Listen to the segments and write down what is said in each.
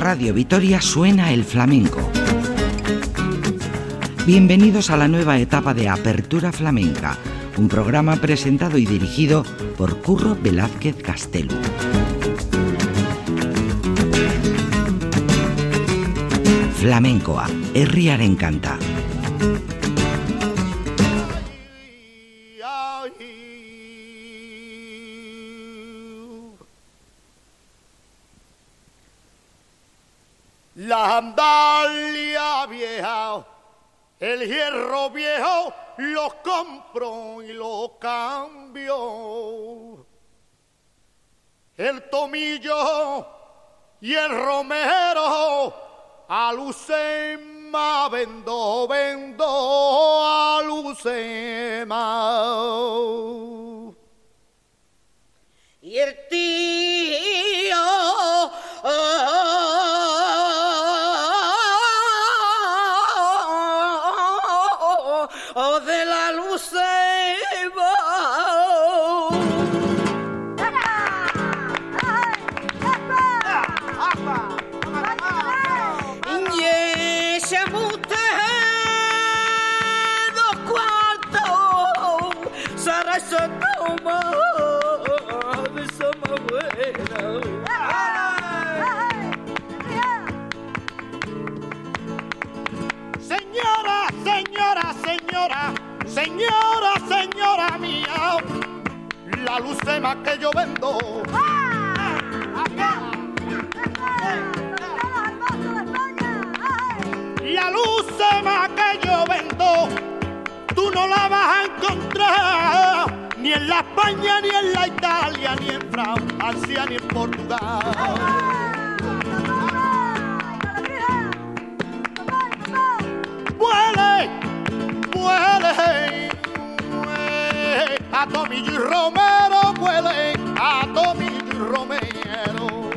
Radio Vitoria suena el flamenco. Bienvenidos a la nueva etapa de Apertura Flamenca, un programa presentado y dirigido por Curro Velázquez Castelo. Flamencoa, herriaren kanta. La andalia vieja, el hierro viejo, lo compro y lo cambio. El tomillo y el romero, a lucema vendo, vendo, a. Y el tío... señora, señora, mía, la lucema que yo vendo. La lucema que yo vendo, tú no la vas a encontrar ni en la España, ni en la Italia, ni en Francia, ni en Portugal. A Tomillo y Romero, huele a Tomillo y Romero.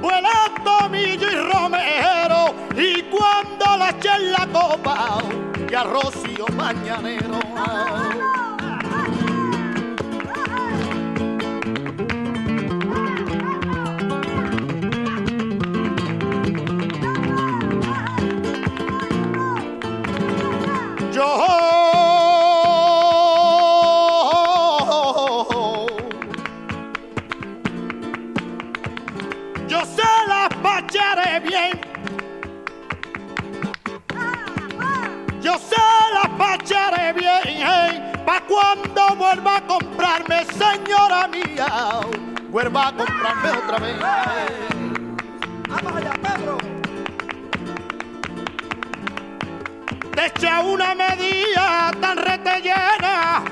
Huele a Tomillo y Romero y cuando la eché en la copa y a Rocío Mañanero. Cuando vuelva a comprarme, señora mía, vuelva a comprarme otra vez. Vamos allá, Pedro. Te echa una medida tan retellena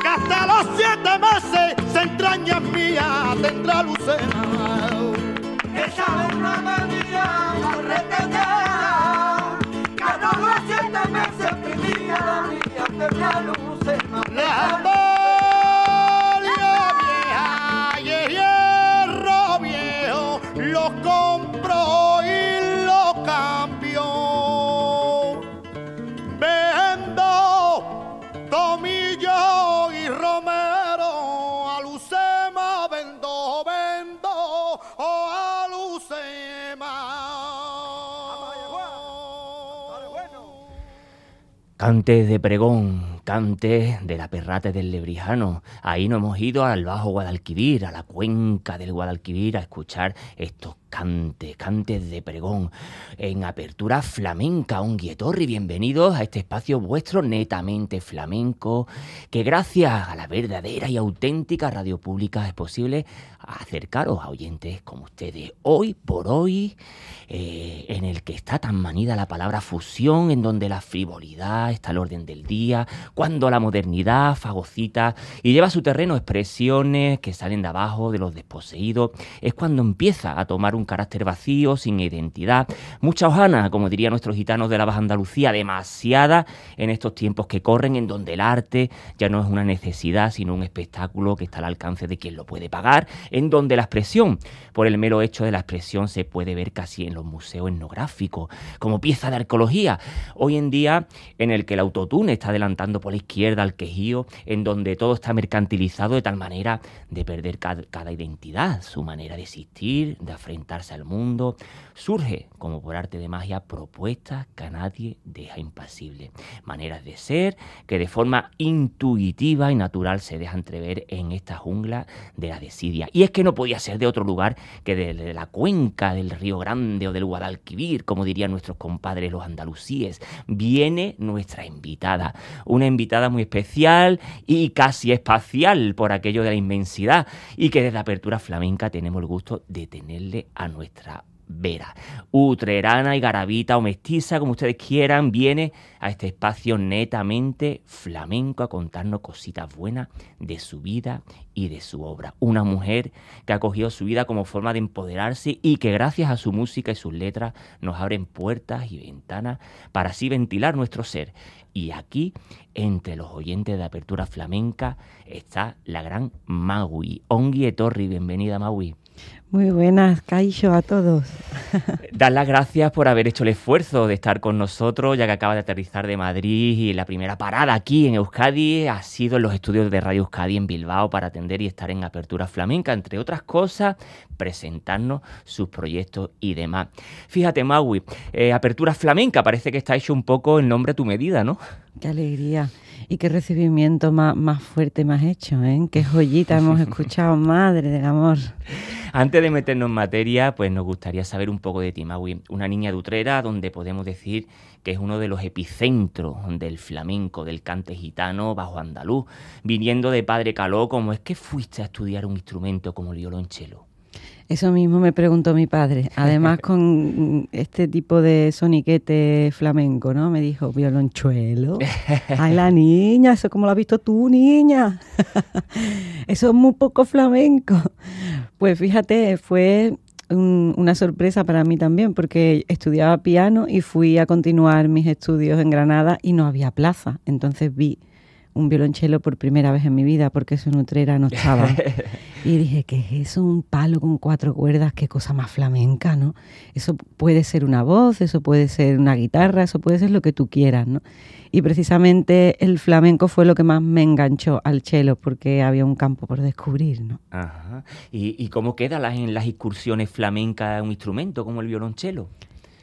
que hasta los siete meses se entraña mía, tendrá lucena. Esa es una medida retellada, que a todos los siete meses vivía la mía, que me aluce La andalia vieja y el hierro viejo lo compro y lo cambio. Vendo tomillo y romero, a Lucema vendo, vendo oh, a Lucema. Cantes de pregón, cantes de la perrate del Lebrijano. Ahí no hemos ido al Bajo Guadalquivir, a la cuenca del Guadalquivir, a escuchar estos cantes, cantes de pregón. En apertura flamenca, un guietorri, bienvenidos a este espacio vuestro netamente flamenco, que gracias a la verdadera y auténtica radio pública es posible acercaros a oyentes como ustedes. Hoy por hoy, eh, en el que está tan manida la palabra fusión, en donde la frivolidad está al orden del día, cuando la modernidad fagocita y lleva a su terreno expresiones que salen de abajo de los desposeídos, es cuando empieza a tomar un carácter vacío, sin identidad. Mucha hojana, como dirían nuestros gitanos de la Baja Andalucía, demasiada en estos tiempos que corren, en donde el arte ya no es una necesidad, sino un espectáculo que está al alcance de quien lo puede pagar, en donde la expresión, por el mero hecho de la expresión, se puede ver casi en los museos etnográficos, como pieza de arqueología. Hoy en día, en el que el autotune está adelantando por la izquierda al quejío, en donde todo está mercantilizado de tal manera de perder cada, identidad, su manera de existir, de enfrentarse al mundo, surge, como por arte de magia, propuestas que a nadie deja impasible. Maneras de ser que de forma intuitiva y natural se dejan entrever en esta jungla de la desidia. Es que no podía ser de otro lugar que de la cuenca del Río Grande o del Guadalquivir, como dirían nuestros compadres los andalusíes. Viene nuestra invitada, una invitada muy especial y casi espacial por aquello de la inmensidad y que desde Apertura Flamenca tenemos el gusto de tenerle a nuestra Vera. Utrerana y garabita o mestiza, como ustedes quieran, viene a este espacio netamente flamenco a contarnos cositas buenas de su vida y de su obra. Una mujer que ha cogido su vida como forma de empoderarse y que gracias a su música y sus letras nos abren puertas y ventanas para así ventilar nuestro ser. Y aquí, entre los oyentes de Apertura Flamenca, está la gran Maui. Ongi Etorri, bienvenida Maui. Muy buenas, Caixo, a todos. Dar las gracias por haber hecho el esfuerzo de estar con nosotros, ya que acaba de aterrizar de Madrid y la primera parada aquí en Euskadi ha sido en los estudios de Radio Euskadi en Bilbao para atender y estar en Apertura Flamenca, entre otras cosas, presentarnos sus proyectos y demás. Fíjate, Maui, eh, Apertura Flamenca parece que está hecho un poco en nombre a tu medida, ¿no? Qué alegría. Y qué recibimiento más, más fuerte más hecho, ¿eh? Qué joyita hemos escuchado, madre del amor. Antes de meternos en materia, pues nos gustaría saber un poco de ti, Maui. Una niña de Utrera, donde podemos decir que es uno de los epicentros del flamenco, del cante gitano bajo andaluz. Viniendo de Padre Caló, ¿cómo es que fuiste a estudiar un instrumento como el violonchelo? Eso mismo me preguntó mi padre. Además, con este tipo de soniquete flamenco, ¿no? Me dijo, violonchuelo. Ay, la niña, eso como lo has visto tú, niña. eso es muy poco flamenco. Pues fíjate, fue una sorpresa para mí también, porque estudiaba piano y fui a continuar mis estudios en Granada y no había plaza. Entonces vi un violonchelo por primera vez en mi vida porque su nutrera no estaba. y dije, ¿qué es eso? Un palo con cuatro cuerdas, qué cosa más flamenca, ¿no? Eso puede ser una voz, eso puede ser una guitarra, eso puede ser lo que tú quieras, ¿no? Y precisamente el flamenco fue lo que más me enganchó al chelo porque había un campo por descubrir, ¿no? Ajá. ¿Y, cómo queda las, en las excursiones flamencas un instrumento como el violonchelo?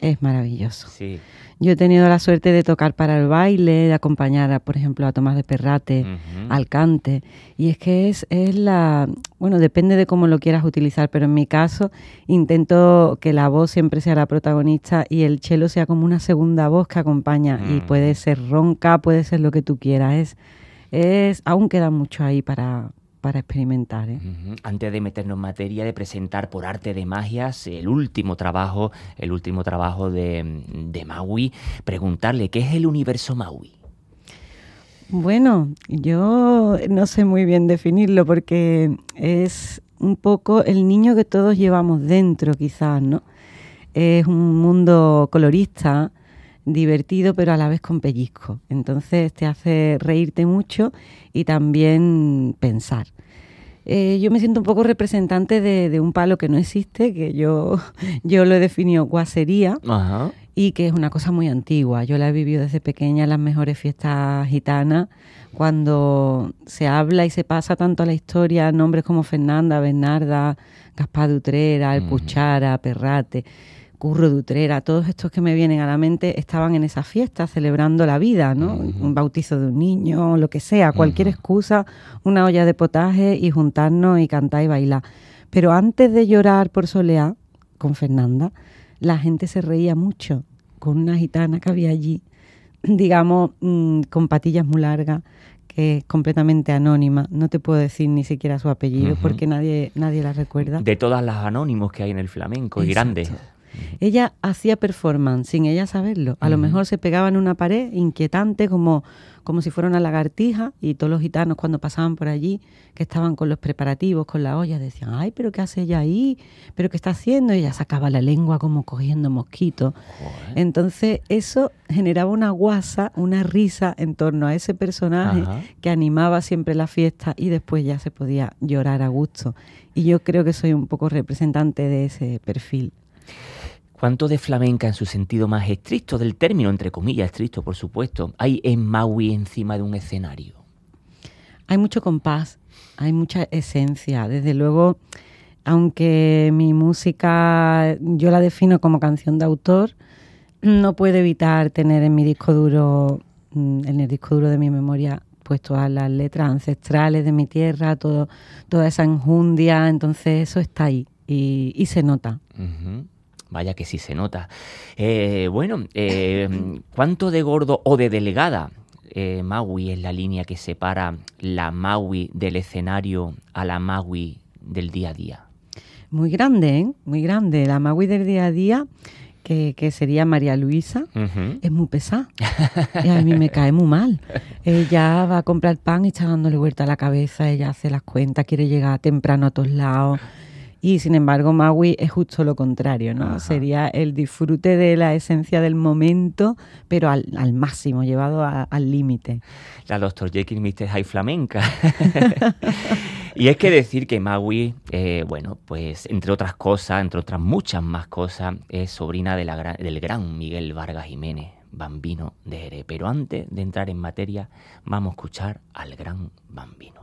Es maravilloso. Sí. Yo he tenido la suerte de tocar para el baile, de acompañar, a, por ejemplo, a Tomás de Perrate, al cante. Y es que es, es la. Bueno, depende de cómo lo quieras utilizar, pero en mi caso intento que la voz siempre sea la protagonista y el cello sea como una segunda voz que acompaña. Y puede ser ronca, puede ser lo que tú quieras. Es, es, aún queda mucho ahí para, para experimentar. ¿eh? Antes de meternos en materia, de presentar por arte de magias el último trabajo, el último trabajo de, de Maui, preguntarle qué es el universo Maui. Bueno, yo no sé muy bien definirlo porque es un poco el niño que todos llevamos dentro, quizás, ¿no? Es un mundo colorista, divertido, pero a la vez con pellizco. Entonces te hace reírte mucho y también pensar. Eh, yo me siento un poco representante de, un palo que no existe, que yo, yo lo he definido guasería y que es una cosa muy antigua. Yo la he vivido desde pequeña en las mejores fiestas gitanas, cuando se habla y se pasa tanto a la historia nombres como Fernanda, Bernarda, Gaspar de Utrera, El Puchara, Perrate. Curro de Utrera, todos estos que me vienen a la mente estaban en esa fiesta celebrando la vida, ¿no? Un bautizo de un niño, lo que sea, cualquier excusa, una olla de potaje y juntarnos y cantar y bailar. Pero antes de llorar por Soleá, con Fernanda, la gente se reía mucho con una gitana que había allí, digamos, mm, con patillas muy largas, que es completamente anónima. No te puedo decir ni siquiera su apellido porque nadie, nadie la recuerda. De todas las anónimos que hay en el flamenco y grandes. Ella hacía performance sin ella saberlo. A lo mejor se pegaba en una pared inquietante como, como si fuera una lagartija y todos los gitanos cuando pasaban por allí, que estaban con los preparativos, con la olla, decían, ay, pero ¿qué hace ella ahí? ¿Pero qué está haciendo? Y ella sacaba la lengua como cogiendo mosquitos. Entonces eso generaba una guasa, una risa en torno a ese personaje que animaba siempre la fiesta y después ya se podía llorar a gusto. Y yo creo que soy un poco representante de ese perfil. ¿Cuánto de flamenca en su sentido más estricto del término, entre comillas, estricto por supuesto, hay en Maui encima de un escenario? Hay mucho compás, hay mucha esencia. Desde luego, aunque mi música yo la defino como canción de autor, no puedo evitar tener en mi disco duro, mm, en el disco duro de mi memoria, pues todas las letras ancestrales de mi tierra, todo, toda esa enjundia, entonces eso está ahí y, se nota. Vaya que sí se nota. Eh, bueno, eh, ¿cuánto de gordo o de delegada eh, Maui es la línea que separa la Maui del escenario a la Maui del día a día? Muy grande, ¿eh? Muy grande. La Maui del día a día, que, sería María Luisa, es muy pesada. y a mí me cae muy mal. Ella va a comprar pan y está dándole vuelta a la cabeza, ella hace las cuentas, quiere llegar temprano a todos lados y sin embargo, Maui es justo lo contrario, ¿no? Sería el disfrute de la esencia del momento, pero al, máximo, llevado al límite. La Dr. Jekyll Mr. High Flamenca. y es que decir que Maui, eh, bueno, pues entre otras cosas, entre otras muchas más cosas, es sobrina de la, del gran Miguel Vargas Jiménez, bambino de Jerez. Pero antes de entrar en materia, vamos a escuchar al gran bambino.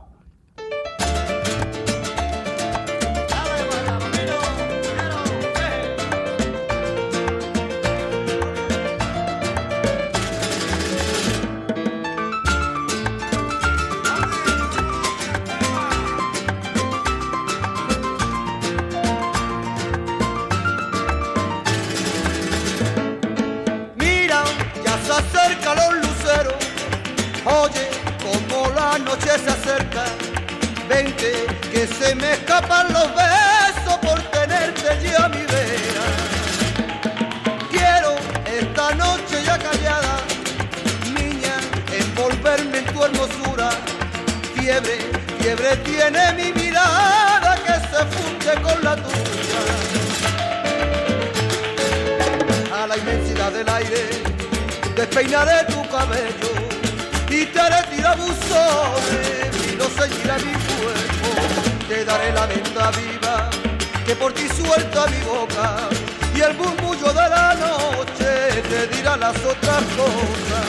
Se acerca, vente que se me escapan los besos por tenerte ya a mi vera. Quiero esta noche ya callada, niña, envolverme en tu hermosura. Fiebre, fiebre tiene mi mirada que se funde con la tuya. A la inmensidad del aire, despeinaré tu cabello y te haré tirabuzón y no seguirá mi cuerpo. Te daré la venta viva que por ti suelta mi boca y el murmullo de la noche te dirá las otras cosas.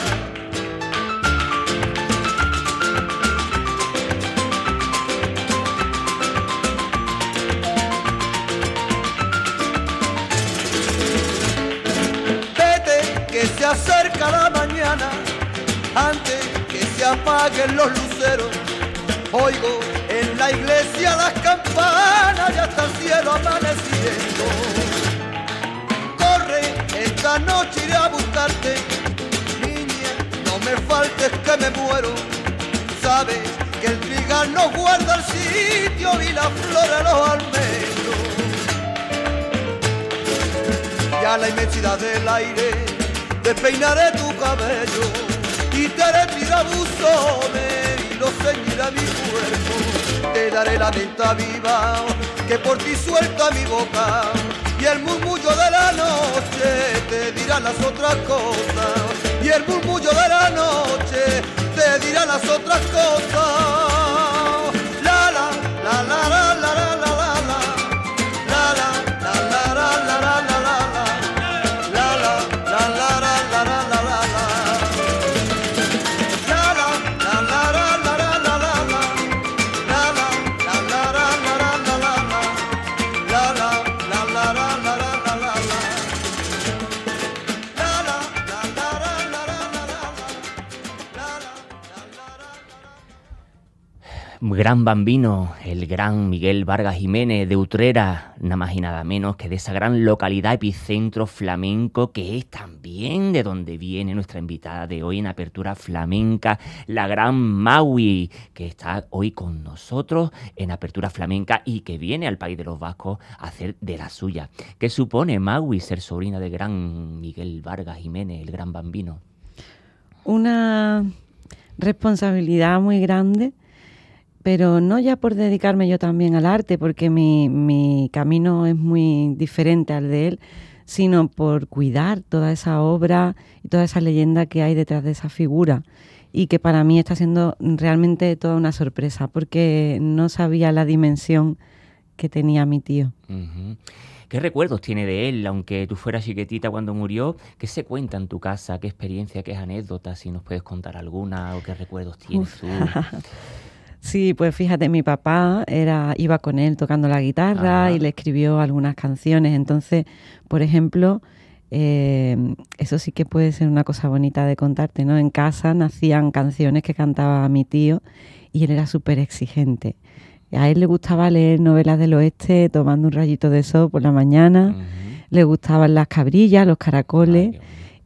Vete que se acerca la mañana antes apaguen los luceros. Oigo en la iglesia las campanas, ya está el cielo amaneciendo. Corre, esta noche iré a buscarte, niña, no me faltes que me muero. Sabes que el trigal no guarda el sitio y la flor a los almendros. Ya la inmensidad del aire despeinaré tu cabello y te haré tirabuzones y lo ceñirá mi cuerpo. Te daré la menta viva que por ti suelta mi boca y el murmullo de la noche te dirá las otras cosas. Y el murmullo de la noche te dirá las otras cosas. La la la la la gran bambino, el gran Miguel Vargas Jiménez de Utrera, nada más y nada menos que de esa gran localidad epicentro flamenco que es también de donde viene nuestra invitada de hoy en Apertura Flamenca, la gran Maui, que está hoy con nosotros en Apertura Flamenca y que viene al país de los vascos a hacer de la suya. ¿Qué supone Maui ser sobrina del gran Miguel Vargas Jiménez, el gran bambino? Una responsabilidad muy grande pero no ya por dedicarme yo también al arte, porque mi, camino es muy diferente al de él, sino por cuidar toda esa obra y toda esa leyenda que hay detrás de esa figura y que para mí está siendo realmente toda una sorpresa, porque no sabía la dimensión que tenía mi tío. ¿Qué recuerdos tiene de él, aunque tú fueras chiquitita cuando murió? ¿Qué se cuenta en tu casa? ¿Qué experiencia, qué anécdotas? Si nos puedes contar alguna o qué recuerdos tienes tú. Sí, pues fíjate, mi papá era, iba con él tocando la guitarra y le escribió algunas canciones. Entonces, por ejemplo, eh, eso sí que puede ser una cosa bonita de contarte, ¿no? En casa nacían canciones que cantaba mi tío y él era súper exigente. A él le gustaba leer novelas del oeste tomando un rayito de sol por la mañana, le gustaban las cabrillas, los caracoles.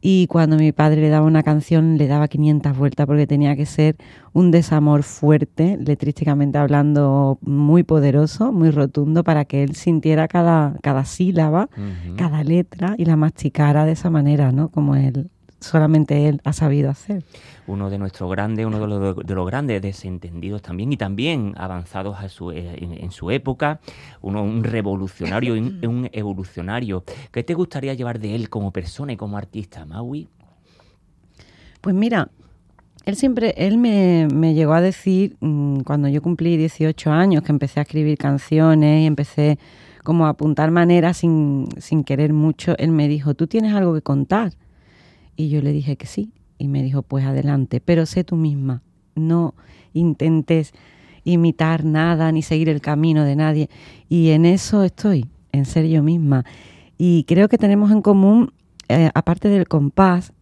Y cuando mi padre le daba una canción, le daba 500 vueltas porque tenía que ser un desamor fuerte, letrísticamente hablando, muy poderoso, muy rotundo, para que él sintiera cada, cada sílaba, cada letra y la masticara de esa manera, ¿no? Como él, solamente él ha sabido hacer uno de nuestros grandes, uno de los, de los grandes desentendidos también y también avanzados a su, eh, en, su época, uno, un revolucionario, un, evolucionario. ¿Qué te gustaría llevar de él como persona y como artista, Maui? Pues mira, él siempre, él me, me, llegó a decir mm, cuando yo cumplí 18 años que empecé a escribir canciones y empecé como a apuntar maneras sin, sin querer mucho, él me dijo, ¿tú tienes algo que contar? Y yo le dije que sí. Y me dijo, pues adelante, pero sé tú misma, no intentes imitar nada ni seguir el camino de nadie. Y en eso estoy, en ser yo misma. Y creo que tenemos en común, eh, aparte del compás,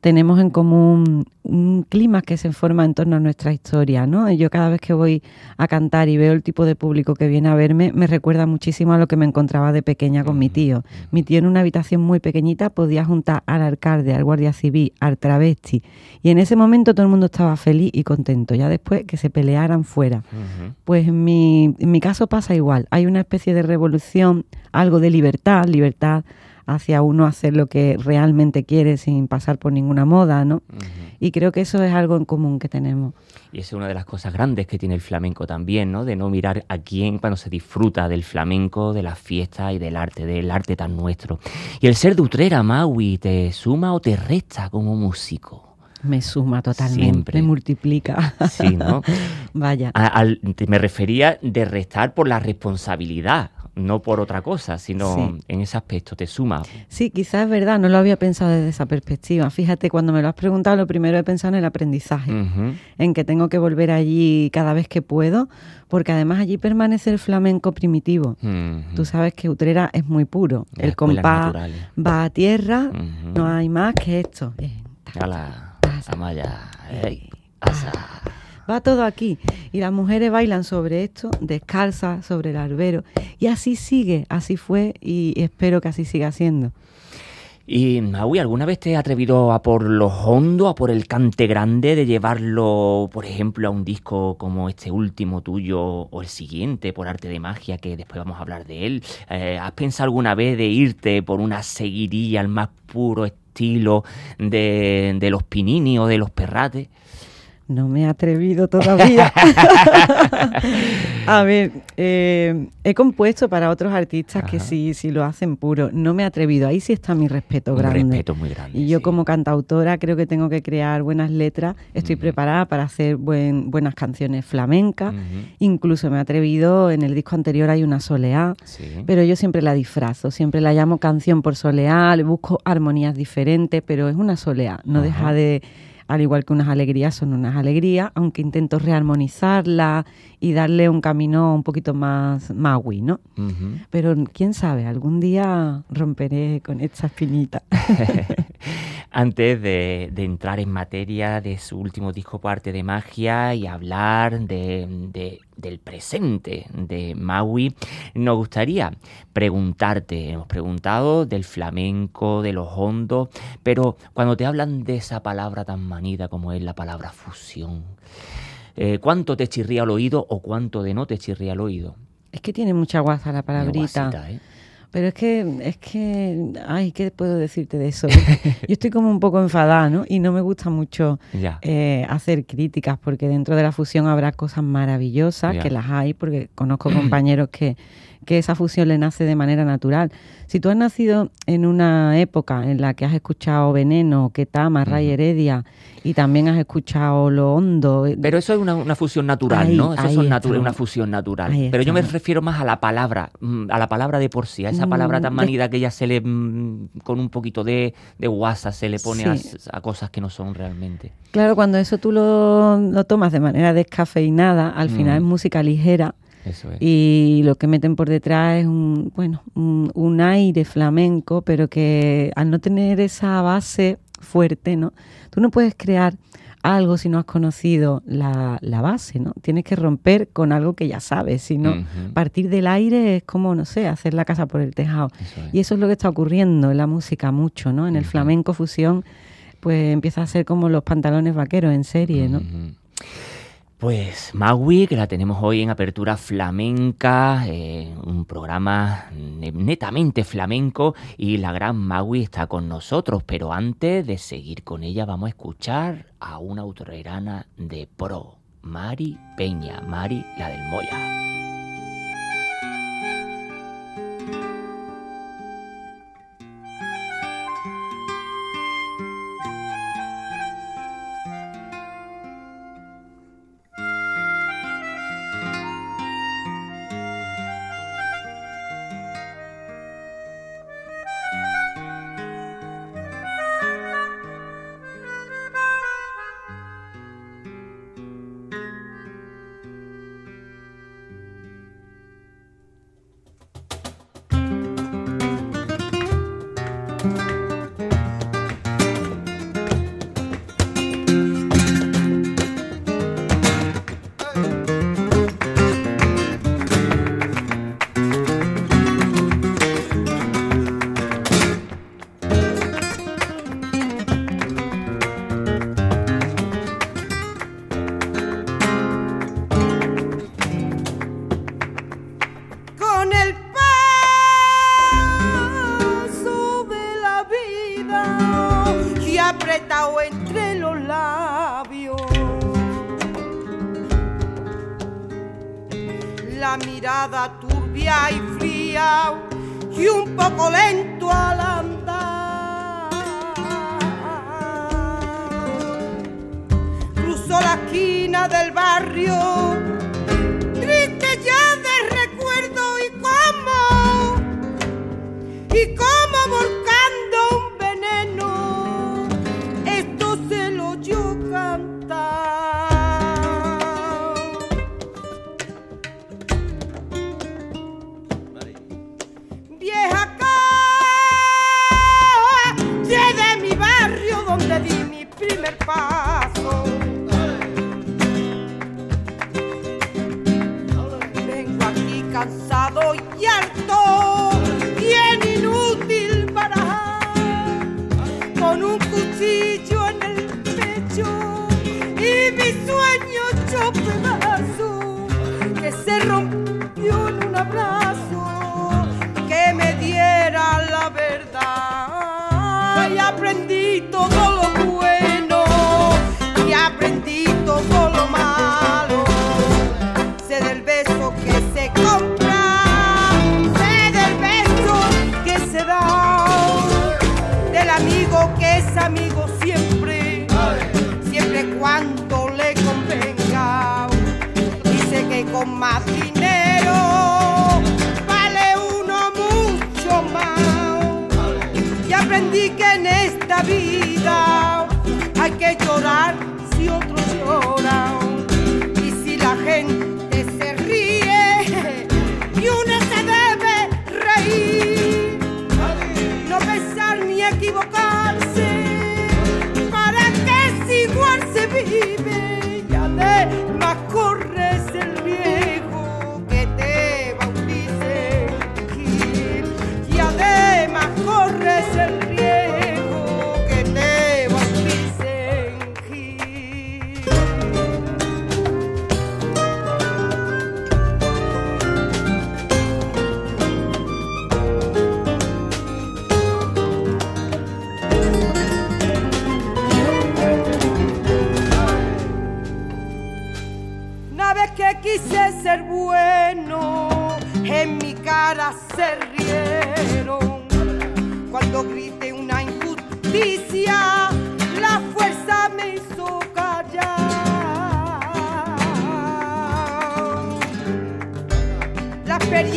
tenemos en común un clima que se forma en torno a nuestra historia, ¿no? Yo cada vez que voy a cantar y veo el tipo de público que viene a verme, me recuerda muchísimo a lo que me encontraba de pequeña con mi tío. Mi tío en una habitación muy pequeñita podía juntar al alcalde, al guardia civil, al travesti, y en ese momento todo el mundo estaba feliz y contento, ya después que se pelearan fuera. Pues en mi, en mi caso pasa igual, hay una especie de revolución, algo de libertad, libertad hacia uno hacer lo que realmente quiere sin pasar por ninguna moda, ¿no? Y creo que eso es algo en común que tenemos. Y es una de las cosas grandes que tiene el flamenco también, ¿no? De no mirar a quién cuando se disfruta del flamenco, de la fiesta y del arte, del arte tan nuestro. Y el ser de Utrera, Maui, ¿te suma o te resta como músico? Me suma totalmente, me multiplica. Sí, ¿no? Vaya. me refería de restar por la responsabilidad no por otra cosa, sino en ese aspecto, te suma. Sí, quizás es verdad, no lo había pensado desde esa perspectiva. Fíjate, cuando me lo has preguntado, lo primero he pensado en el aprendizaje, en que tengo que volver allí cada vez que puedo, porque además allí permanece el flamenco primitivo. Tú sabes que Utrera es muy puro, el compás va a tierra, no hay más que esto. a la Amaya, va todo aquí. Y las mujeres bailan sobre esto, descalzas, sobre el albero. Y así sigue, así fue y espero que así siga siendo. Y Maui, ¿alguna vez te has atrevido a por lo hondo, a por el cante grande, de llevarlo, por ejemplo, a un disco como este último tuyo o el siguiente, por arte de magia, que después vamos a hablar de él? Eh, ¿Has pensado alguna vez de irte por una seguiría al más puro estilo de, de los Pinini o de los Perrates? No me he atrevido todavía. a ver, eh, he compuesto para otros artistas que sí, sí lo hacen puro. No me he atrevido. Ahí sí está mi respeto grande. respeto muy grande. Y yo como cantautora creo que tengo que crear buenas letras. Estoy preparada para hacer buen, buenas canciones flamencas. Incluso me he atrevido, en el disco anterior hay una soleá, pero yo siempre la disfrazo. Siempre la llamo canción por soleá, le busco armonías diferentes, pero es una soleá. No deja de al igual que unas alegrías son unas alegrías, aunque intento rearmonizarla y darle un camino un poquito más maui, ¿no? Pero quién sabe, algún día romperé con esta espinita. Antes de, entrar en materia de su último disco Parte de Magia y hablar de, del presente de Maui, nos gustaría preguntarte, hemos preguntado del flamenco, de los hondos, pero cuando te hablan de esa palabra tan manida como es la palabra fusión, eh, ¿cuánto te chirría al oído o cuánto de no te chirría al oído? Es que tiene mucha guasa la palabrita. ¿eh? Pero es que, es que, ay, ¿qué puedo decirte de eso? Yo estoy como un poco enfadada, ¿no? Y no me gusta mucho eh, hacer críticas porque dentro de la fusión habrá cosas maravillosas, que las hay, porque conozco compañeros que, que esa fusión le nace de manera natural. Si tú has nacido en una época en la que has escuchado Veneno, Ketama, Ray Heredia y también has escuchado Lo Hondo. Eh, Pero eso es una, fusión natural, ¿no? Eso es una fusión natural. Pero yo me refiero más a la palabra, mm, a la palabra de por sí, a esa mm, palabra tan manida que ya se le, mm, con un poquito de, de guasa, se le pone a, cosas que no son realmente. Claro, cuando eso tú lo, lo tomas de manera descafeinada, al final es música ligera y lo que meten por detrás es un, bueno, un, aire flamenco, pero que al no tener esa base fuerte, ¿no? Tú no puedes crear algo si no has conocido la, base, ¿no? Tienes que romper con algo que ya sabes, si no, partir del aire es como, no sé, hacer la casa por el tejado. Y eso es lo que está ocurriendo en la música mucho, ¿no? En el flamenco fusión, pues empieza a ser como los pantalones vaqueros en serie, ¿no? Pues Magui, que la tenemos hoy en Apertura Flamenca, eh, un programa netamente flamenco y la gran Magui está con nosotros, pero antes de seguir con ella vamos a escuchar a una autorerana de pro, Mari Peña, Mari la del Moya. polenta.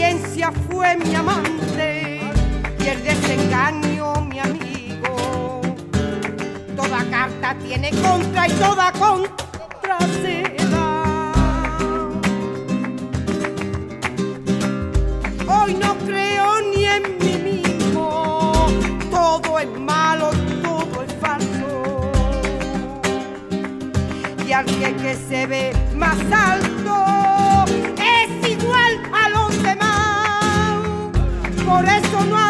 Experiencia fue mi amante y el desengaño mi amigo. Toda carta tiene contra y toda contra se da. Hoy no creo ni en mí mismo, todo es malo, todo es falso. Y alguien que se ve más alto Por eso no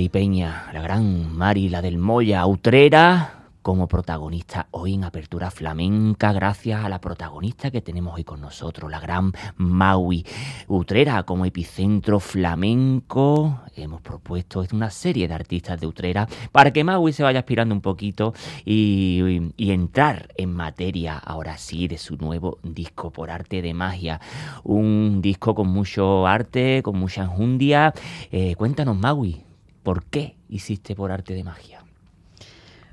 Mari Peña, la gran Mari, la del Moya, Utrera, como protagonista hoy en Apertura Flamenca, gracias a la protagonista que tenemos hoy con nosotros, la gran Maui. Utrera como epicentro flamenco, hemos propuesto una serie de artistas de Utrera para que Maui se vaya aspirando un poquito y, entrar en materia, ahora sí, de su nuevo disco por arte de magia. Un disco con mucho arte, con mucha enjundia. Eh, cuéntanos, Maui, ¿por qué hiciste por arte de magia?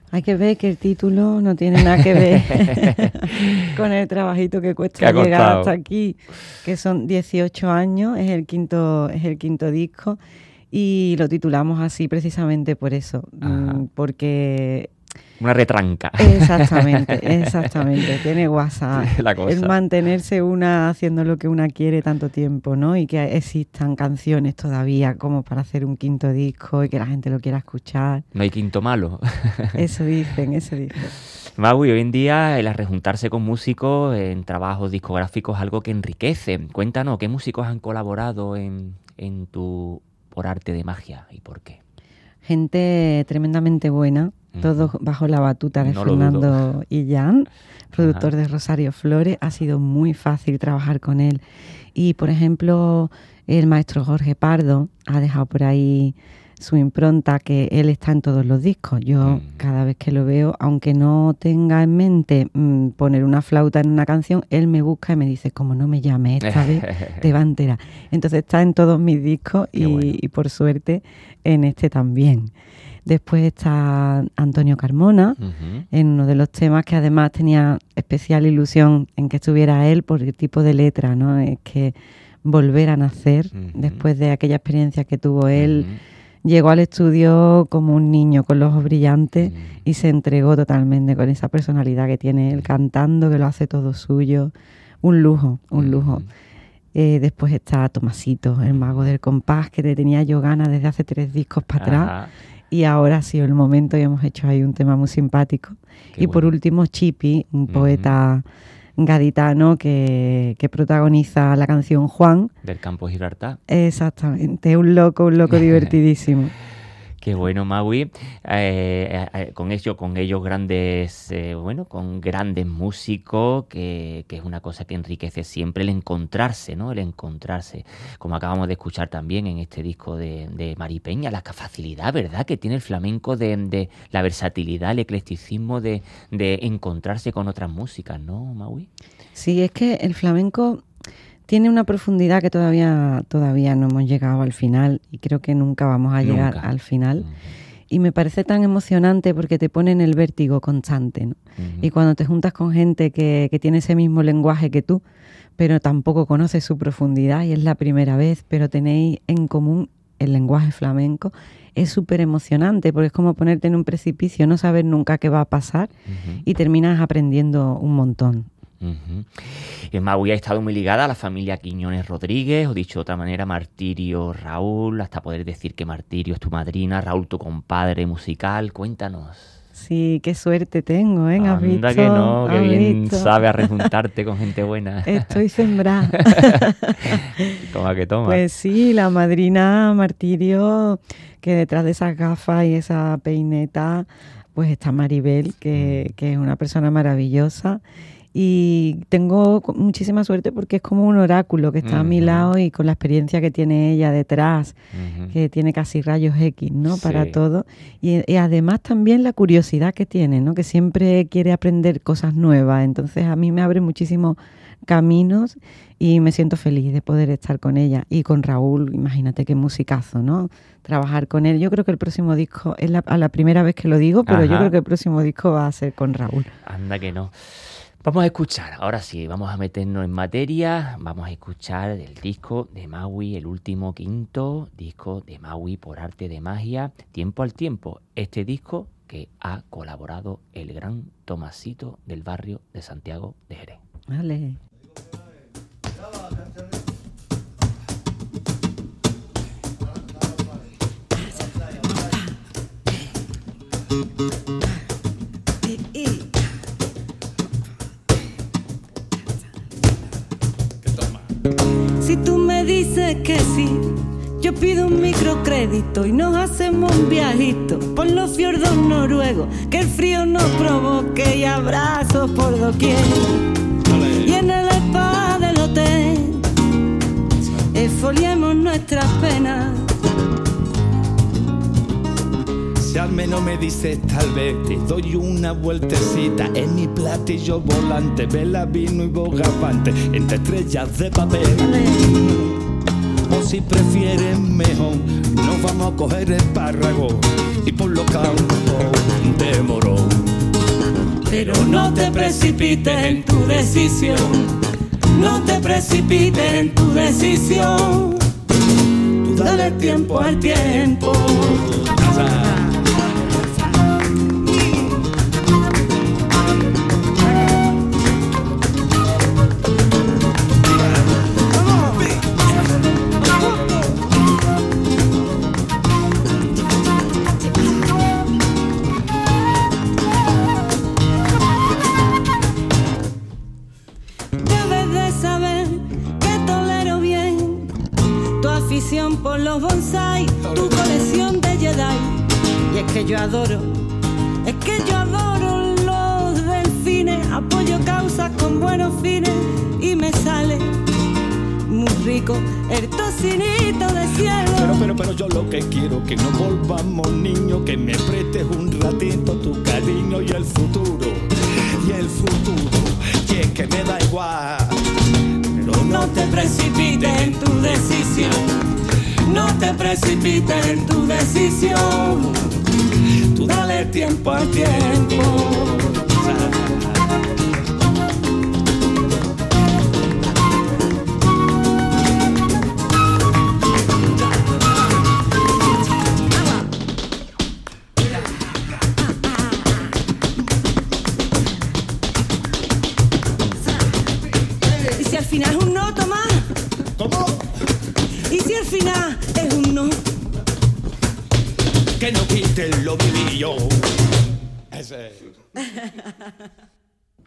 Hay que ver que el título no tiene nada que ver con el trabajito que cuesta llegar hasta aquí, que son 18 años, es el quinto, es el quinto disco y lo titulamos así precisamente por eso, Ajá. mm, porque Una retranca. exactamente, exactamente, tiene WhatsApp, La cosa. el mantenerse una haciendo lo que una quiere tanto tiempo, ¿no? Y que existan canciones todavía como para hacer un quinto disco y que la gente lo quiera escuchar. No hay quinto malo. Eso dicen, eso dicen. Maui, hoy en día el rejuntarse con músicos en trabajos discográficos es algo que enriquece. Cuéntanos, ¿qué músicos han colaborado en, en tu por arte de magia y por qué? Gente tremendamente buena, Ujú. todos bajo la batuta de No Fernando Illán, productor Ajá. de Rosario Flores. Ha sido muy fácil trabajar con él. Y, por ejemplo, el maestro Jorge Pardo ha dejado por ahí su impronta, que él está en todos los discos. Yo Mm. cada vez que lo veo, aunque no tenga en mente mm, poner una flauta en una canción, él me busca y me dice, como no me llame esta vez, te va entera. Entonces está en todos mis discos Qué y, bueno. y por suerte en este también. Después está Antonio Carmona, en uno de los temas que además tenía especial ilusión en que estuviera él por el tipo de letra, ¿no? Es que volver a nacer después de aquella experiencia que tuvo él, llegó al estudio como un niño con los ojos brillantes y se entregó totalmente con esa personalidad que tiene él cantando, que lo hace todo suyo. Un lujo, un lujo. Eh, después está Tomasito, el mago del compás, que le tenía yo ganas desde hace tres discos para atrás. Y ahora ha sido el momento y hemos hecho ahí un tema muy simpático. Qué y por último, Chipi, un poeta gaditano que, que protagoniza la canción Juan. Del campo Gibraltar. Exactamente, un loco, un loco divertidísimo. Qué bueno, Maui. Eh, eh, con ellos, con ellos grandes, eh, bueno, con grandes músicos, que, que es una cosa que enriquece siempre el encontrarse, ¿no? El encontrarse. Como acabamos de escuchar también en este disco de, de Mari Peña, la facilidad, ¿verdad?, que tiene el flamenco de, de la versatilidad, el eclecticismo de, de encontrarse con otras músicas, ¿no, Maui? Sí, es que el flamenco tiene una profundidad que todavía, todavía no hemos llegado al final y creo que nunca vamos a llegar Nunca. al final. Y me parece tan emocionante porque te pone en el vértigo constante. ¿no? Y cuando te juntas con gente que, que tiene ese mismo lenguaje que tú, pero tampoco conoces su profundidad y es la primera vez, pero tenéis en común el lenguaje flamenco, es súper emocionante porque es como ponerte en un precipicio, no saber nunca qué va a pasar y terminas aprendiendo un montón. Ujú. Y Maui ha estado muy ligada a la familia Quiñones Rodríguez, o dicho de otra manera, Martirio Raúl, hasta poder decir que Martirio es tu madrina, Raúl tu compadre musical. Cuéntanos. Sí, qué suerte tengo, ¿eh? ¿Has visto? que no, que ¿Has bien visto? sabe a rejuntarte con gente buena. Estoy sembrada. toma que toma. Pues sí, la madrina Martirio, que detrás de esas gafas y esa peineta, pues está Maribel, que, que es una persona maravillosa. Y tengo muchísima suerte porque es como un oráculo que está a mi lado y con la experiencia que tiene ella detrás, que tiene casi rayos X, ¿no? Para todo. Y, y además también la curiosidad que tiene, ¿no? Que siempre quiere aprender cosas nuevas. Entonces a mí me abre muchísimos caminos y me siento feliz de poder estar con ella. Y con Raúl, imagínate qué musicazo, ¿no? Trabajar con él. Yo creo que el próximo disco, es la, a la primera vez que lo digo, pero yo creo que el próximo disco va a ser con Raúl. Anda que no. Vamos a escuchar, ahora sí, vamos a meternos en materia, vamos a escuchar el disco de Maui, el último quinto disco de Maui por arte de magia, Tiempo al Tiempo. Este disco que ha colaborado el gran Tomasito del barrio de Santiago de Jerez. Vale. Si tú me dices que sí, yo pido un microcrédito y nos hacemos un viajito por los fiordos noruegos, que el frío nos provoque y abrazos por doquier. Y en el spa del hotel, esfoliemos nuestras penas. Al menos me dices tal vez, te doy una vueltecita en mi platillo volante, vela, vino y bogavante, entre estrellas de papel. O si prefieres mejor, nos vamos a coger espárragos y por los campos de morón. Pero no te precipites en tu decisión. No te precipites en tu decisión. Tú dale tiempo al tiempo.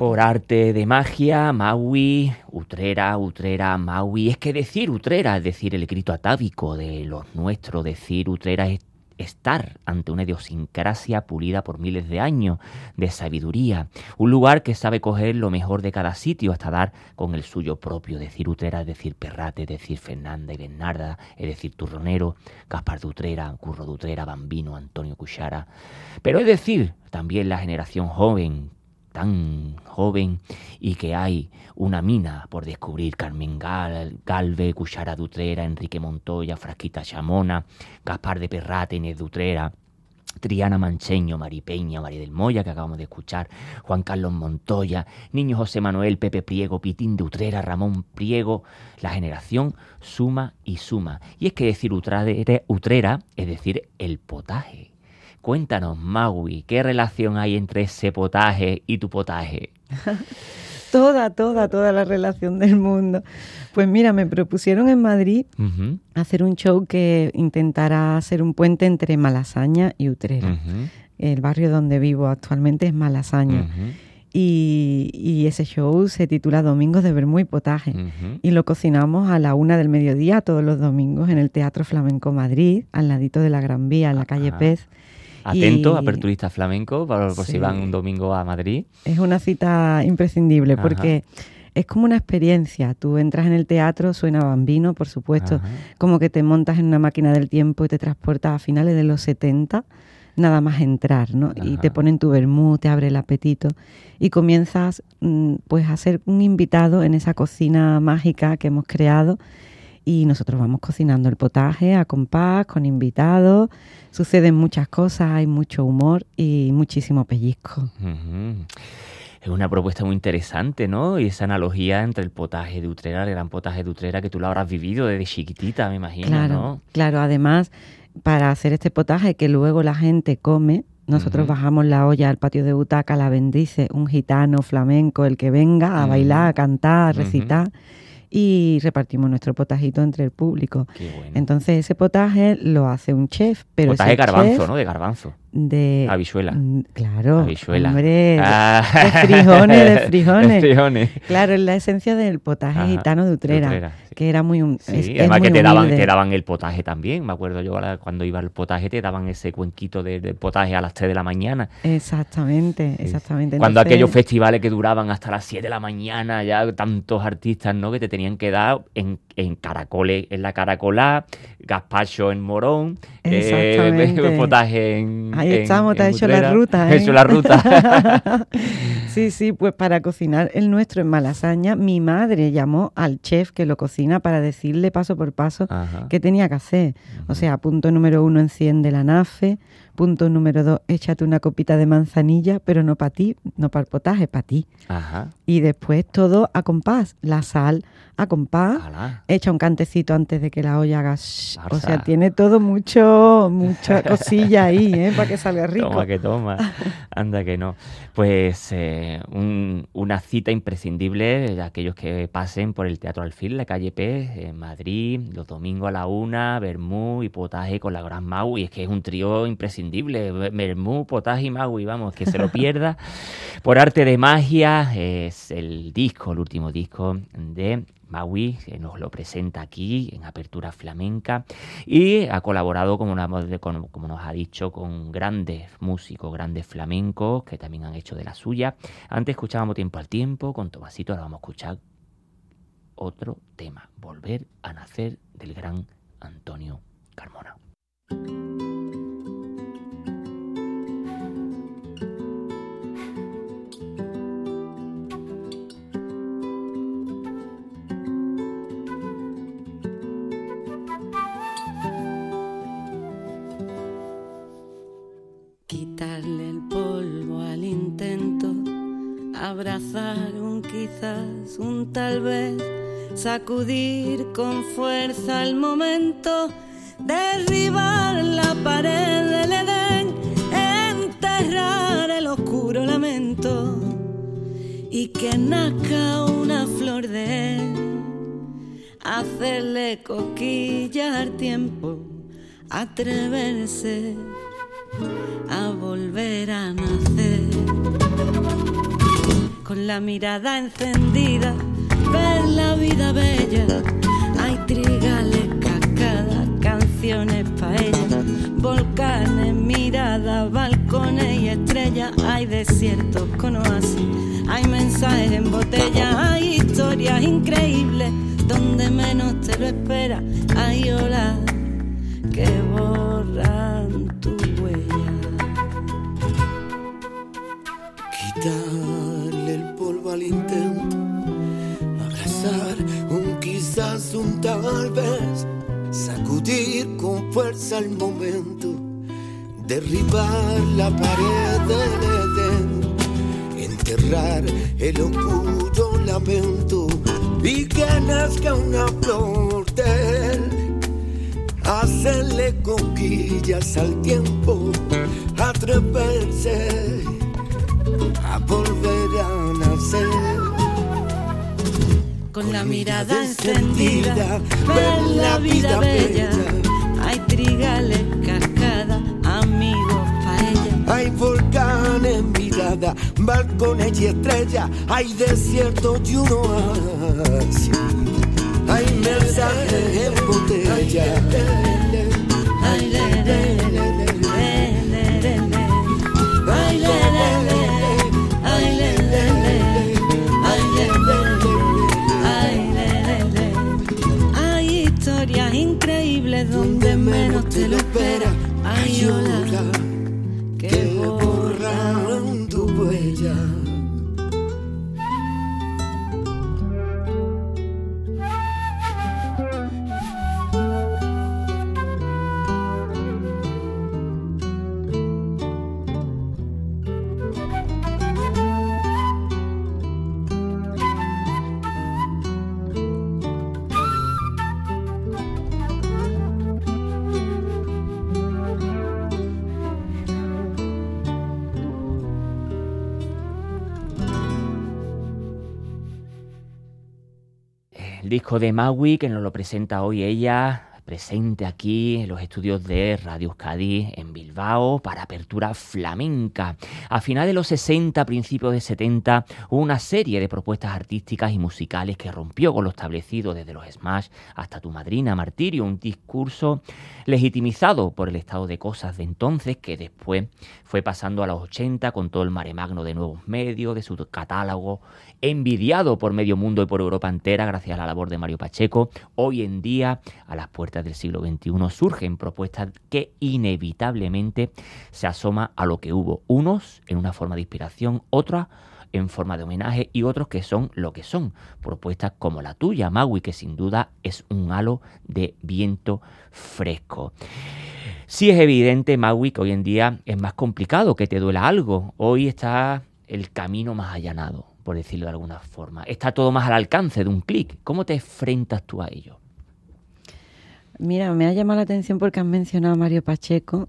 Por arte de magia, Maui, Utrera, Utrera, Maui. Es que decir Utrera es decir el grito atávico de los nuestros. Decir Utrera es estar ante una idiosincrasia pulida por miles de años de sabiduría. Un lugar que sabe coger lo mejor de cada sitio hasta dar con el suyo propio. Decir Utrera es decir Perrate, es decir Fernanda y Bernarda, es decir Turronero, Gaspar de Utrera, Curro de Utrera, Bambino, Antonio Cuchara. Pero es decir también la generación joven tan joven y que hay una mina por descubrir Carmen Gal, Galve, Cuchara Dutrera, Enrique Montoya, Frasquita Chamona, Gaspar de Perrate, Inés Dutrera, Triana Mancheño, Maripeña, María del Moya, que acabamos de escuchar, Juan Carlos Montoya, Niño José Manuel, Pepe Priego, Pitín de Utrera, Ramón Priego, la generación suma y suma. Y es que decir Utrera, Utrera es decir el potaje. Cuéntanos, Maui, ¿qué relación hay entre ese potaje y tu potaje? toda, toda, toda la relación del mundo. Pues mira, me propusieron en Madrid hacer un show que intentara hacer un puente entre Malasaña y Utrera. El barrio donde vivo actualmente es Malasaña. Y, y ese show se titula Domingos de Vermú y Potaje. Y lo cocinamos a la una del mediodía todos los domingos en el Teatro Flamenco Madrid, al ladito de la Gran Vía, en la calle. Pez. Atento, Y- aperturista flamenco, por, por si Sí. van un domingo a Madrid. Es una cita imprescindible Ajá. porque es como una experiencia. Tú entras en el teatro, suena bambino, por supuesto, Ajá. como que te montas en una máquina del tiempo y te transportas a finales de los 70, nada más entrar, ¿no? Y te ponen tu vermú, te abre el apetito y comienzas mm, pues a ser un invitado en esa cocina mágica que hemos creado y nosotros vamos cocinando el potaje a compás, con invitados, suceden muchas cosas, hay mucho humor y muchísimo pellizco. Es una propuesta muy interesante, ¿no? Y esa analogía entre el potaje de Utrera, el gran potaje de Utrera, que tú lo habrás vivido desde chiquitita, me imagino, Claro, ¿no? claro. Además, para hacer este potaje que luego la gente come, nosotros bajamos la olla al patio de butaca, la bendice un gitano flamenco, el que venga a bailar, a cantar, a recitar, y repartimos nuestro potajito entre el público. Qué bueno. Entonces ese potaje lo hace un chef, pero potaje ese garbanzo, chef ¿no? De garbanzo. De Habichuela. Claro, Habichuela. hombre, de- Ah. de frijones, de frijones. De frijones. Claro, es la esencia del potaje Ajá, gitano de de Utrera, sí. que era muy... Sí, es- es además que te daban, te daban el potaje también. Me acuerdo yo cuando iba al potaje, te daban ese cuenquito de, de potaje a las 3 de la mañana. Exactamente, exactamente. Cuando Entonces, aquellos festivales que duraban hasta las 7 de la mañana, ya tantos artistas, ¿no? Que te tenían que dar en, en caracoles, en la caracolá, gazpacho en morón, eh, potaje en. Ahí en- estamos, te has hecho la ruta, He ¿eh? hecho la ruta. sí, sí, pues para cocinar el nuestro en Malasaña, mi madre llamó al chef que lo cocina para decirle paso por paso Ajá. qué tenía que hacer. O sea, punto número uno, enciende la nafe. Punto número dos, échate una copita de manzanilla, pero no para ti, no para el potaje, para ti. Ajá. Y después todo a compás, la sal a compás. Alá. Echa un cantecito antes de que la olla haga shh. O sea, tiene todo mucho, mucha cosilla ahí, ¿eh? Para que salga rico. Toma que toma. Anda que no. Pues eh, un- una cita imprescindible de aquellos que pasen por el Teatro Alfil, la calle P, en Madrid, los domingos a la una, Bermú y Potaje con la Gran Mau. Y es que es un trío imprescindible. Bermú, Potaje y Mau. Y vamos, que se lo pierda. por arte de magia es el disco, el último disco de Maui, nos lo presenta aquí en Apertura Flamenca y ha colaborado, como nos ha dicho, con grandes músicos, grandes flamencos que también han hecho de la suya. Antes escuchábamos Tiempo al Tiempo con Tomasito, ahora vamos a escuchar otro tema, Volver a Nacer del gran Antonio Carmona. Un tal vez, sacudir con fuerza el momento, derribar la pared del Edén, enterrar el oscuro lamento y que nazca una flor de él. Hacerle cosquillas al tiempo, atreverse la mirada encendida, ver la vida bella, hay trigales, cascadas, canciones pa' ella, volcanes, miradas, balcones y estrellas, hay desiertos con oasis, hay mensajes en botella, hay historias increíbles donde menos te lo esperas, hay olas fuerza el momento, derribar la pared del Edén, enterrar el oscuro lamento y que nazca una flor de él. Hacerle conquillas al tiempo, atreverse a volver a nacer. Con la mirada encendida, ver la vida bella. Hay trigales, cascadas, amigos pa' ella. Hay volcanes, mirada, balcones y estrellas, hay desiertos y uno oasis. Hay mensajes en botella. Increíbles donde menos te lo esperas. Hay olas que borran tu huella. El disco de Maui que nos lo presenta hoy ella, presente aquí en los estudios de Radio Euskadi en Bilbao para apertura flamenca. A finales de los 60, principios de 70, hubo una serie de propuestas artísticas y musicales que rompió con lo establecido desde los Smash hasta Tu Madrina Martirio, un discurso legitimizado por el estado de cosas de entonces que después fue pasando a los 80 con todo el mare magno de nuevos medios, de su catálogo, envidiado por medio mundo y por Europa entera gracias a la labor de Mario Pacheco. Hoy en día, a las puertas del siglo XXI, surgen propuestas que inevitablemente se asoma a lo que hubo. Unos en una forma de inspiración, otras en forma de homenaje y otros que son lo que son. Propuestas como la tuya, Maui, que sin duda es un halo de viento fresco. Sí es evidente, Maui, que hoy en día es más complicado que te duela algo. Hoy está el camino más allanado, por decirlo de alguna forma. Está todo más al alcance de un clic. ¿Cómo te enfrentas tú a ello? Mira, me ha llamado la atención porque has mencionado a Mario Pacheco.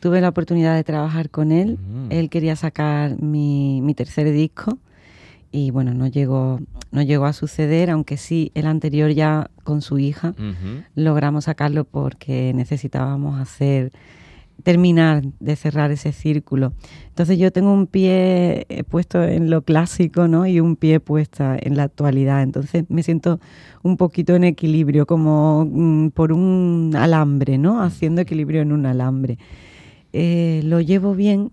Tuve la oportunidad de trabajar con él. Mm. Él quería sacar mi, mi tercer disco y bueno, no llegó, no llegó a suceder, aunque sí el anterior ya con su hija logramos sacarlo porque necesitábamos hacer terminar de cerrar ese círculo. Entonces yo tengo un pie eh, puesto en lo clásico, ¿no? Y un pie puesta en la actualidad. Entonces me siento un poquito en equilibrio, como mm, por un alambre, ¿no? Haciendo equilibrio en un alambre. Eh, lo llevo bien,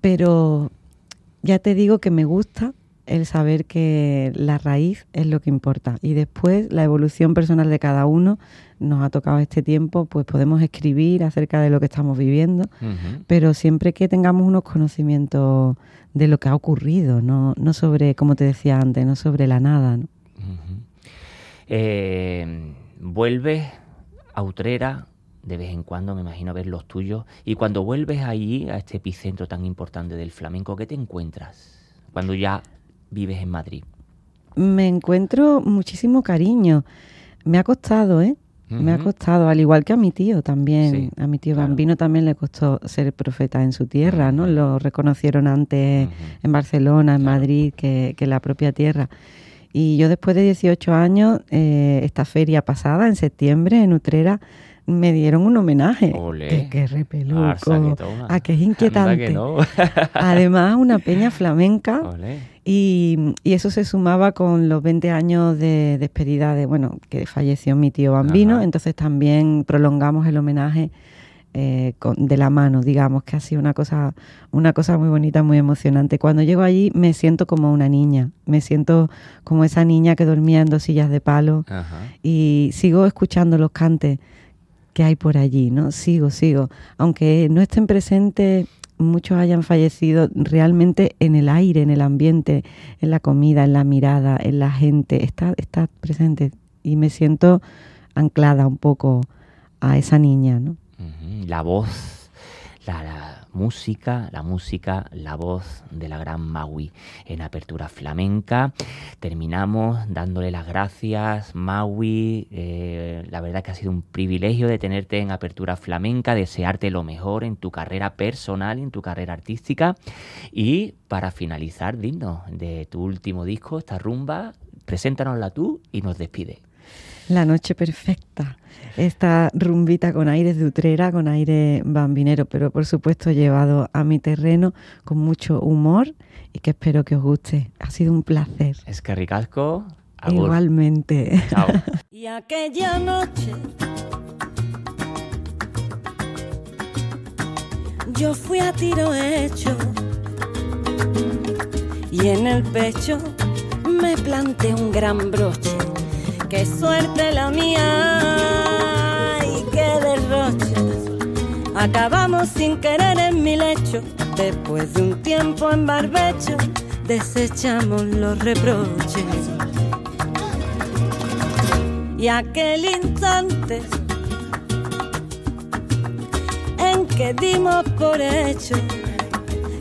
pero ya te digo que me gusta el saber que la raíz es lo que importa y después la evolución personal de cada uno nos ha tocado este tiempo, pues podemos escribir acerca de lo que estamos viviendo, pero siempre que tengamos unos conocimientos de lo que ha ocurrido, no, no sobre, como te decía antes, no sobre la nada. ¿no? Ujú. Eh, vuelves a Utrera de vez en cuando, me imagino, ver los tuyos. Y cuando vuelves allí, a este epicentro tan importante del flamenco, ¿qué te encuentras? Cuando ya vives en Madrid. Me encuentro muchísimo cariño. Me ha costado, ¿eh? Me ha costado, al igual que a mi tío también. Sí, a mi tío claro. Bambino también le costó ser profeta en su tierra, ¿no? Lo reconocieron antes en Barcelona, en Claro. Madrid, que, la propia tierra. Y yo después de 18 años, eh, esta feria pasada, en septiembre, en Utrera, me dieron un homenaje. Olé. Que, que repeluco. Que. Ah, que es inquietante. que no. Además, una peña flamenca. Olé. Y, y eso se sumaba con los 20 años de despedida de, bueno, que falleció mi tío Bambino, Ajá. entonces también prolongamos el homenaje eh, con- de la mano, digamos, que ha sido una cosa, una cosa muy bonita, muy emocionante. Cuando llego allí me siento como una niña, me siento como esa niña que dormía en dos sillas de palo Ajá. y sigo escuchando los cantes que hay por allí, ¿no? Sigo, sigo. Aunque no estén presentes, muchos hayan fallecido realmente en el aire, en el ambiente, en la comida, en la mirada, en la gente, está, está presente. Y me siento anclada un poco a esa niña, La voz, la música, la música, la voz de la gran Maui en apertura flamenca. Terminamos dándole las gracias, Maui. eh, la verdad que ha sido un privilegio de tenerte en apertura flamenca, desearte lo mejor en tu carrera personal, en tu carrera artística. Y para finalizar, digno de tu último disco, esta rumba, preséntanosla tú y nos despide. La noche perfecta. Esta rumbita con aires de utrera, con aire bambinero, pero por supuesto llevado a mi terreno con mucho humor y que espero que os guste. Ha sido un placer. Es que ricasco. agur. Igualmente. Chao. Y aquella noche yo fui a tiro hecho y en el pecho me planté un gran broche. Qué suerte la mía y qué derroche. Acabamos sin querer en mi lecho. Después de un tiempo en barbecho, desechamos los reproches. Y aquel instante en que dimos por hecho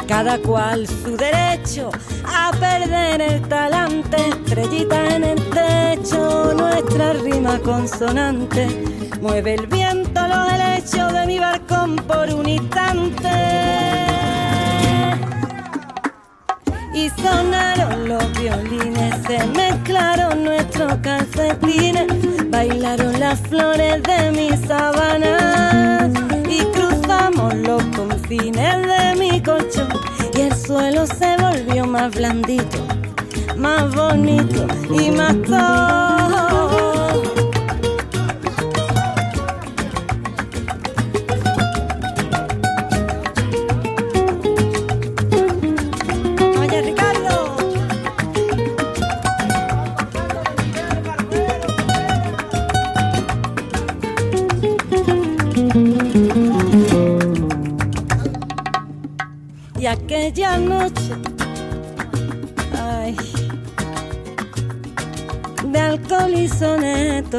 cada cual su derecho a perder el talante, estrellita en el nuestra rima consonante, mueve el viento los helechos de mi balcón por un instante. Y sonaron los violines, se mezclaron nuestros calcetines, bailaron las flores de mis sábanas y cruzamos los confines de mi colchón y el suelo se volvió más blandito, más bonito y más todo. Ricardo. Y aquella noche, y soneto,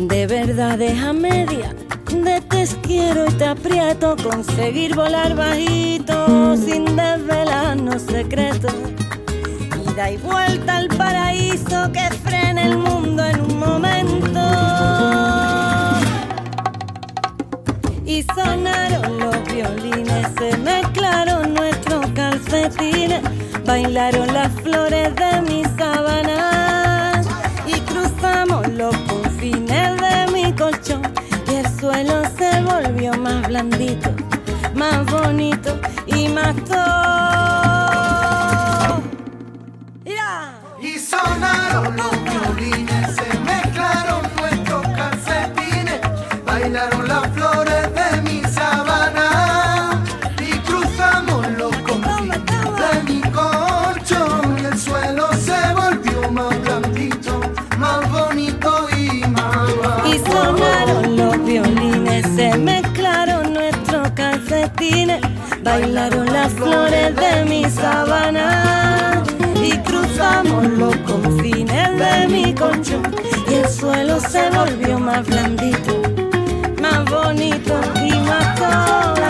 de verdades a media, de te quiero y te aprieto, conseguir volar bajito sin desvelarnos secretos. Ida y vuelta al paraíso que frena el mundo en un momento. Y sonaron los violines, se mezclaron nuestros calcetines, bailaron las flores de mis sábanas y cruzamos los confines de mi colchón y el suelo se volvió más blandito, más bonito y más todo. Y sonaron los bailaron las flores de mi sabana y cruzamos los confines de mi colchón y el suelo se volvió más blandito, más bonito y más todo.